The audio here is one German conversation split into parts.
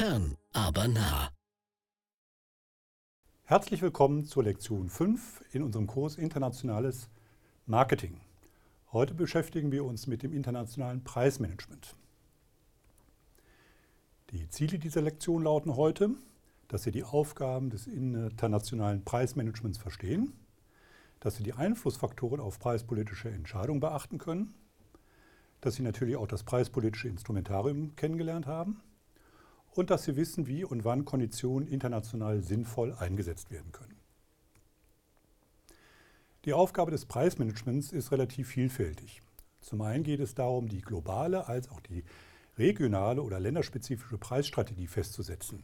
Fern, aber nah. Herzlich willkommen zur Lektion 5 in unserem Kurs Internationales Marketing. Heute beschäftigen wir uns mit dem internationalen Preismanagement. Die Ziele dieser Lektion lauten heute, dass Sie die Aufgaben des internationalen Preismanagements verstehen, dass Sie die Einflussfaktoren auf preispolitische Entscheidungen beachten können, dass Sie natürlich auch das preispolitische Instrumentarium kennengelernt haben und dass Sie wissen, wie und wann Konditionen international sinnvoll eingesetzt werden können. Die Aufgabe des Preismanagements ist relativ vielfältig. Zum einen geht es darum, die globale als auch die regionale oder länderspezifische Preisstrategie festzusetzen.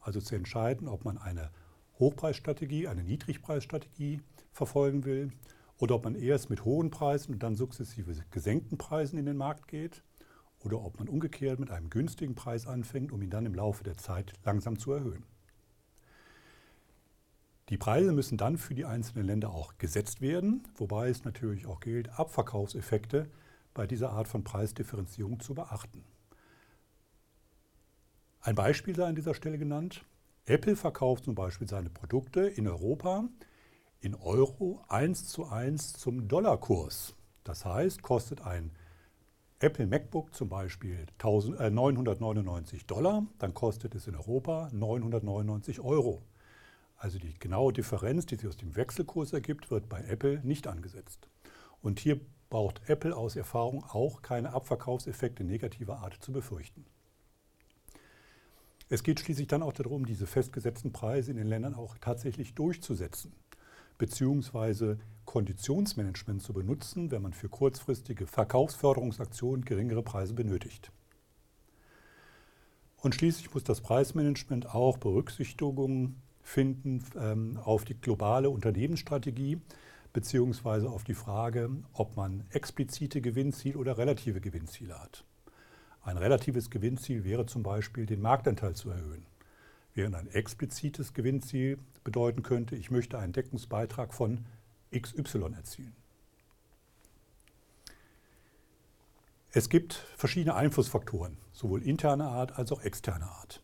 Also zu entscheiden, ob man eine Hochpreisstrategie, eine Niedrigpreisstrategie verfolgen will oder ob man erst mit hohen Preisen und dann sukzessive gesenkten Preisen in den Markt geht oder ob man umgekehrt mit einem günstigen Preis anfängt, um ihn dann im Laufe der Zeit langsam zu erhöhen. Die Preise müssen dann für die einzelnen Länder auch gesetzt werden, wobei es natürlich auch gilt, Abverkaufseffekte bei dieser Art von Preisdifferenzierung zu beachten. Ein Beispiel sei an dieser Stelle genannt. Apple verkauft zum Beispiel seine Produkte in Europa in Euro 1 zu 1 zum Dollarkurs. Das heißt, kostet ein Apple MacBook zum Beispiel 1000, äh, 999 Dollar, dann kostet es in Europa 999 Euro. Also die genaue Differenz, die sich aus dem Wechselkurs ergibt, wird bei Apple nicht angesetzt. Und hier braucht Apple aus Erfahrung auch keine Abverkaufseffekte negativer Art zu befürchten. Es geht schließlich dann auch darum, diese festgesetzten Preise in den Ländern auch tatsächlich durchzusetzen, beziehungsweise Konditionsmanagement zu benutzen, wenn man für kurzfristige Verkaufsförderungsaktionen geringere Preise benötigt. Und schließlich muss das Preismanagement auch Berücksichtigung finden ähm, auf die globale Unternehmensstrategie beziehungsweise auf die Frage, ob man explizite Gewinnziele oder relative Gewinnziele hat. Ein relatives Gewinnziel wäre zum Beispiel, den Marktanteil zu erhöhen. Während ein explizites Gewinnziel bedeuten könnte, ich möchte einen Deckungsbeitrag von XY erzielen. Es gibt verschiedene Einflussfaktoren, sowohl interner Art als auch externer Art.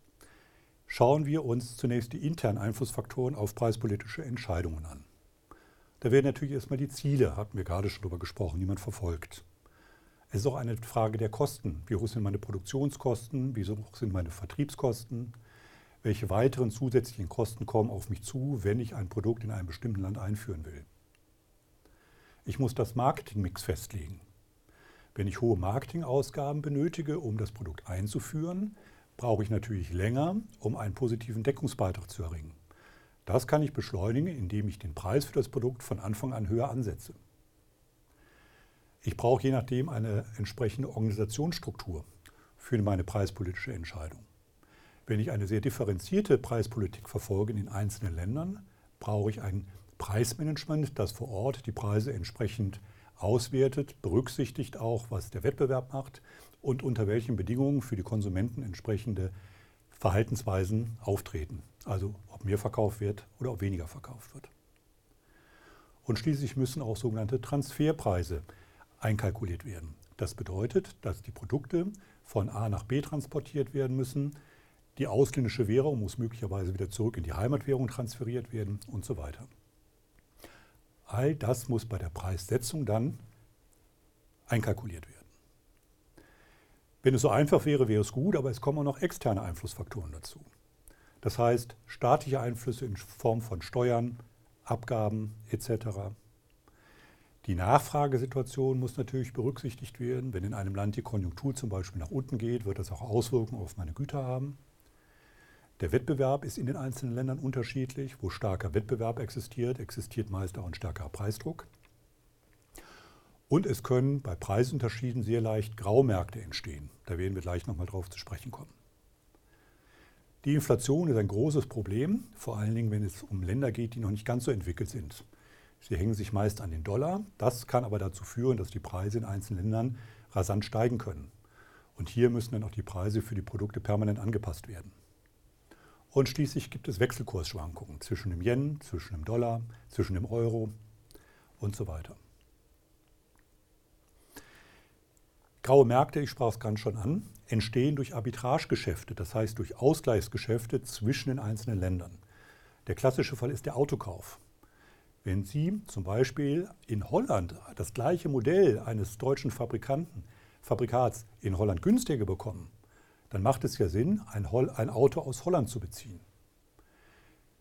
Schauen wir uns zunächst die internen Einflussfaktoren auf preispolitische Entscheidungen an. Da werden natürlich erstmal die Ziele, hatten wir gerade schon darüber gesprochen, die man verfolgt. Es ist auch eine Frage der Kosten. Wie hoch sind meine Produktionskosten? Wie hoch sind meine Vertriebskosten? Welche weiteren zusätzlichen Kosten kommen auf mich zu, wenn ich ein Produkt in einem bestimmten Land einführen will? Ich muss das Marketingmix festlegen. Wenn ich hohe Marketingausgaben benötige, um das Produkt einzuführen, brauche ich natürlich länger, um einen positiven Deckungsbeitrag zu erringen. Das kann ich beschleunigen, indem ich den Preis für das Produkt von Anfang an höher ansetze. Ich brauche je nachdem eine entsprechende Organisationsstruktur für meine preispolitische Entscheidung. Wenn ich eine sehr differenzierte Preispolitik verfolge in den einzelnen Ländern, brauche ich ein Preismanagement, das vor Ort die Preise entsprechend auswertet, berücksichtigt auch, was der Wettbewerb macht und unter welchen Bedingungen für die Konsumenten entsprechende Verhaltensweisen auftreten. Also ob mehr verkauft wird oder ob weniger verkauft wird. Und schließlich müssen auch sogenannte Transferpreise einkalkuliert werden. Das bedeutet, dass die Produkte von A nach B transportiert werden müssen. Die ausländische Währung muss möglicherweise wieder zurück in die Heimatwährung transferiert werden und so weiter. All das muss bei der Preissetzung dann einkalkuliert werden. Wenn es so einfach wäre, wäre es gut, aber es kommen auch noch externe Einflussfaktoren dazu. Das heißt, staatliche Einflüsse in Form von Steuern, Abgaben etc. Die Nachfragesituation muss natürlich berücksichtigt werden. Wenn in einem Land die Konjunktur zum Beispiel nach unten geht, wird das auch Auswirkungen auf meine Güter haben. Der Wettbewerb ist in den einzelnen Ländern unterschiedlich. Wo starker Wettbewerb existiert, existiert meist auch ein stärkerer Preisdruck. Und es können bei Preisunterschieden sehr leicht Graumärkte entstehen. Da werden wir gleich nochmal drauf zu sprechen kommen. Die Inflation ist ein großes Problem, vor allen Dingen, wenn es um Länder geht, die noch nicht ganz so entwickelt sind. Sie hängen sich meist an den Dollar. Das kann aber dazu führen, dass die Preise in einzelnen Ländern rasant steigen können. Und hier müssen dann auch die Preise für die Produkte permanent angepasst werden. Und schließlich gibt es Wechselkursschwankungen zwischen dem Yen, zwischen dem Dollar, zwischen dem Euro und so weiter. Graue Märkte, ich sprach es ganz schon an, entstehen durch Arbitragegeschäfte, das heißt durch Ausgleichsgeschäfte zwischen den einzelnen Ländern. Der klassische Fall ist der Autokauf. Wenn Sie zum Beispiel in Holland das gleiche Modell eines deutschen Fabrikanten, Fabrikats in Holland günstiger bekommen, dann macht es ja Sinn, ein, ein Auto aus Holland zu beziehen.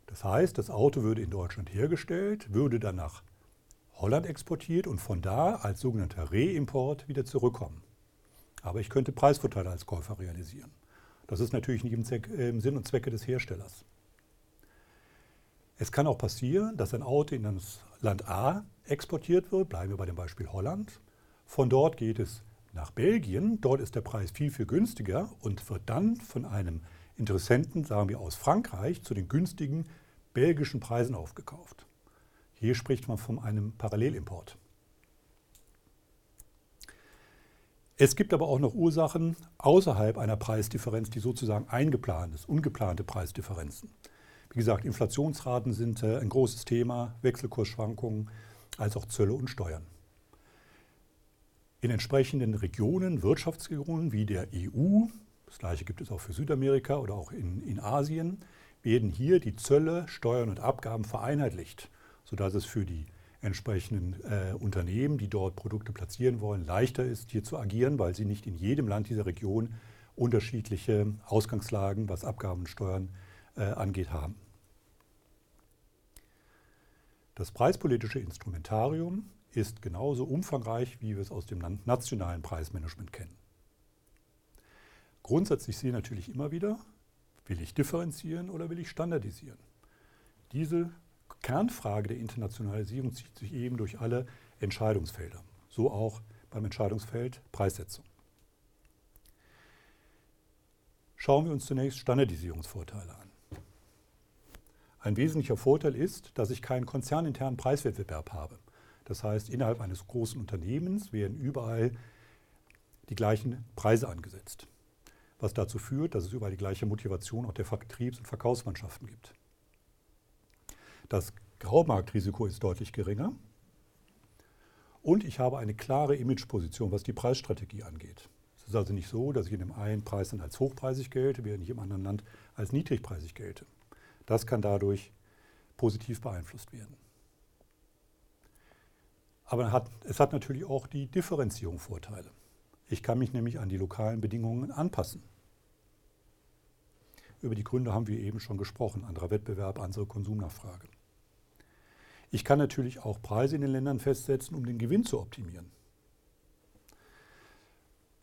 Das heißt, das Auto würde in Deutschland hergestellt, würde dann nach Holland exportiert und von da als sogenannter Reimport wieder zurückkommen. Aber ich könnte Preisvorteile als Käufer realisieren. Das ist natürlich nicht im, Zweck, im Sinn und Zwecke des Herstellers. Es kann auch passieren, dass ein Auto in das Land A exportiert wird, bleiben wir bei dem Beispiel Holland. Von dort geht es nach Belgien, dort ist der Preis viel, viel günstiger und wird dann von einem Interessenten, sagen wir aus Frankreich, zu den günstigen belgischen Preisen aufgekauft. Hier spricht man von einem Parallelimport. Es gibt aber auch noch Ursachen außerhalb einer Preisdifferenz, die sozusagen eingeplant ist, ungeplante Preisdifferenzen. Wie gesagt, Inflationsraten sind äh, ein großes Thema, Wechselkursschwankungen, als auch Zölle und Steuern. In entsprechenden Regionen, Wirtschaftsregionen wie der EU, das gleiche gibt es auch für Südamerika oder auch in, in Asien, werden hier die Zölle, Steuern und Abgaben vereinheitlicht, sodass es für die entsprechenden äh, Unternehmen, die dort Produkte platzieren wollen, leichter ist, hier zu agieren, weil sie nicht in jedem Land dieser Region unterschiedliche Ausgangslagen, was Abgaben und Steuern äh, angeht, haben. Das preispolitische Instrumentarium ist genauso umfangreich, wie wir es aus dem nationalen Preismanagement kennen. Grundsätzlich sehe ich natürlich immer wieder, will ich differenzieren oder will ich standardisieren? Diese Kernfrage der Internationalisierung zieht sich eben durch alle Entscheidungsfelder, so auch beim Entscheidungsfeld Preissetzung. Schauen wir uns zunächst Standardisierungsvorteile an. Ein wesentlicher Vorteil ist, dass ich keinen konzerninternen Preiswettbewerb habe. Das heißt, innerhalb eines großen Unternehmens werden überall die gleichen Preise angesetzt, was dazu führt, dass es überall die gleiche Motivation auch der Vertriebs- und Verkaufsmannschaften gibt. Das Graumarktrisiko ist deutlich geringer und ich habe eine klare Imageposition, was die Preisstrategie angeht. Es ist also nicht so, dass ich in dem einen Preis dann als hochpreisig gelte, während ich im anderen Land als niedrigpreisig gelte. Das kann dadurch positiv beeinflusst werden. Aber hat, es hat natürlich auch die Differenzierung Vorteile. Ich kann mich nämlich an die lokalen Bedingungen anpassen. Über die Gründe haben wir eben schon gesprochen. Anderer Wettbewerb, andere Konsumnachfrage. Ich kann natürlich auch Preise in den Ländern festsetzen, um den Gewinn zu optimieren.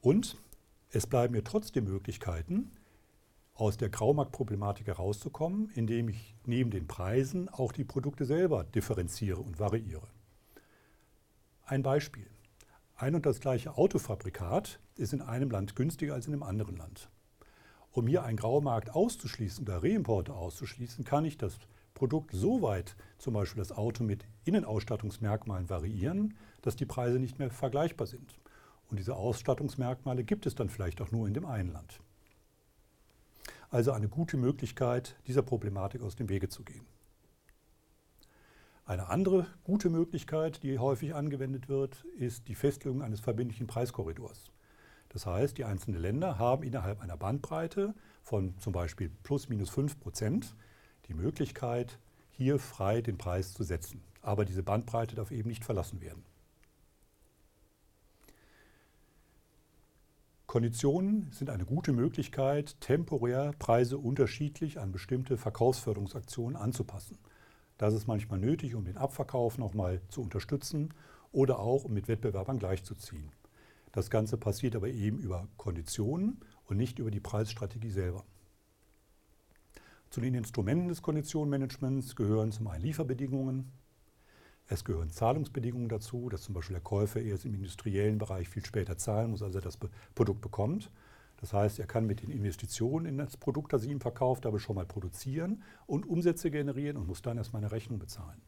Und es bleiben mir trotzdem Möglichkeiten, aus der Graumarktproblematik herauszukommen, indem ich neben den Preisen auch die Produkte selber differenziere und variiere. Ein Beispiel. Ein und das gleiche Autofabrikat ist in einem Land günstiger als in einem anderen Land. Um hier einen Graumarkt auszuschließen oder Reimporte auszuschließen, kann ich das Produkt so weit, zum Beispiel das Auto mit Innenausstattungsmerkmalen variieren, dass die Preise nicht mehr vergleichbar sind. Und diese Ausstattungsmerkmale gibt es dann vielleicht auch nur in dem einen Land. Also eine gute Möglichkeit, dieser Problematik aus dem Wege zu gehen. Eine andere gute Möglichkeit, die häufig angewendet wird, ist die Festlegung eines verbindlichen Preiskorridors. Das heißt, die einzelnen Länder haben innerhalb einer Bandbreite von zum Beispiel plus minus 5 Prozent die Möglichkeit, hier frei den Preis zu setzen. Aber diese Bandbreite darf eben nicht verlassen werden. Konditionen sind eine gute Möglichkeit, temporär Preise unterschiedlich an bestimmte Verkaufsförderungsaktionen anzupassen. Das ist manchmal nötig, um den Abverkauf nochmal zu unterstützen oder auch um mit Wettbewerbern gleichzuziehen. Das Ganze passiert aber eben über Konditionen und nicht über die Preisstrategie selber. Zu den Instrumenten des Konditionenmanagements gehören zum einen Lieferbedingungen, es gehören Zahlungsbedingungen dazu, dass zum Beispiel der Käufer erst im industriellen Bereich viel später zahlen muss, als er das Produkt bekommt. Das heißt, er kann mit den Investitionen in das Produkt, das ihm verkauft habe, schon mal produzieren und Umsätze generieren und muss dann erstmal eine Rechnung bezahlen.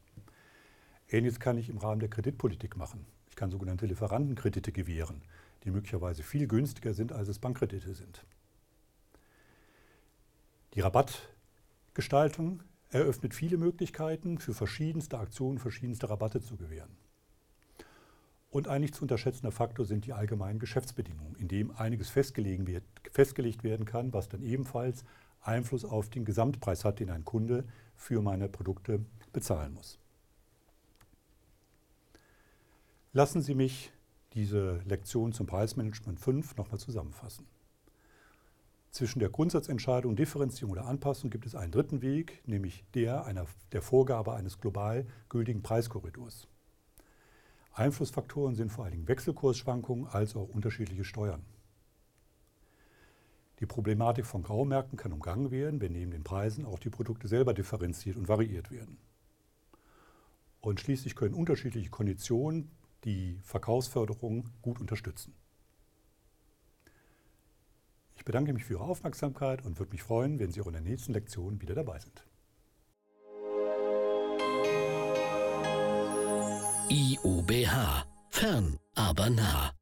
Ähnliches kann ich im Rahmen der Kreditpolitik machen. Ich kann sogenannte Lieferantenkredite gewähren, die möglicherweise viel günstiger sind, als es Bankkredite sind. Die Rabattgestaltung eröffnet viele Möglichkeiten, für verschiedenste Aktionen verschiedenste Rabatte zu gewähren. Und ein nicht zu unterschätzender Faktor sind die allgemeinen Geschäftsbedingungen, in dem einiges wird, festgelegt werden kann, was dann ebenfalls Einfluss auf den Gesamtpreis hat, den ein Kunde für meine Produkte bezahlen muss. Lassen Sie mich diese Lektion zum Preismanagement 5 nochmal zusammenfassen. Zwischen der Grundsatzentscheidung, Differenzierung oder Anpassung gibt es einen dritten Weg, nämlich der einer, der Vorgabe eines global gültigen Preiskorridors. Einflussfaktoren sind vor allen Dingen Wechselkursschwankungen als auch unterschiedliche Steuern. Die Problematik von Graumärkten kann umgangen werden, wenn neben den Preisen auch die Produkte selber differenziert und variiert werden. Und schließlich können unterschiedliche Konditionen die Verkaufsförderung gut unterstützen. Ich bedanke mich für Ihre Aufmerksamkeit und würde mich freuen, wenn Sie auch in der nächsten Lektion wieder dabei sind. IUBH. Fern, aber nah.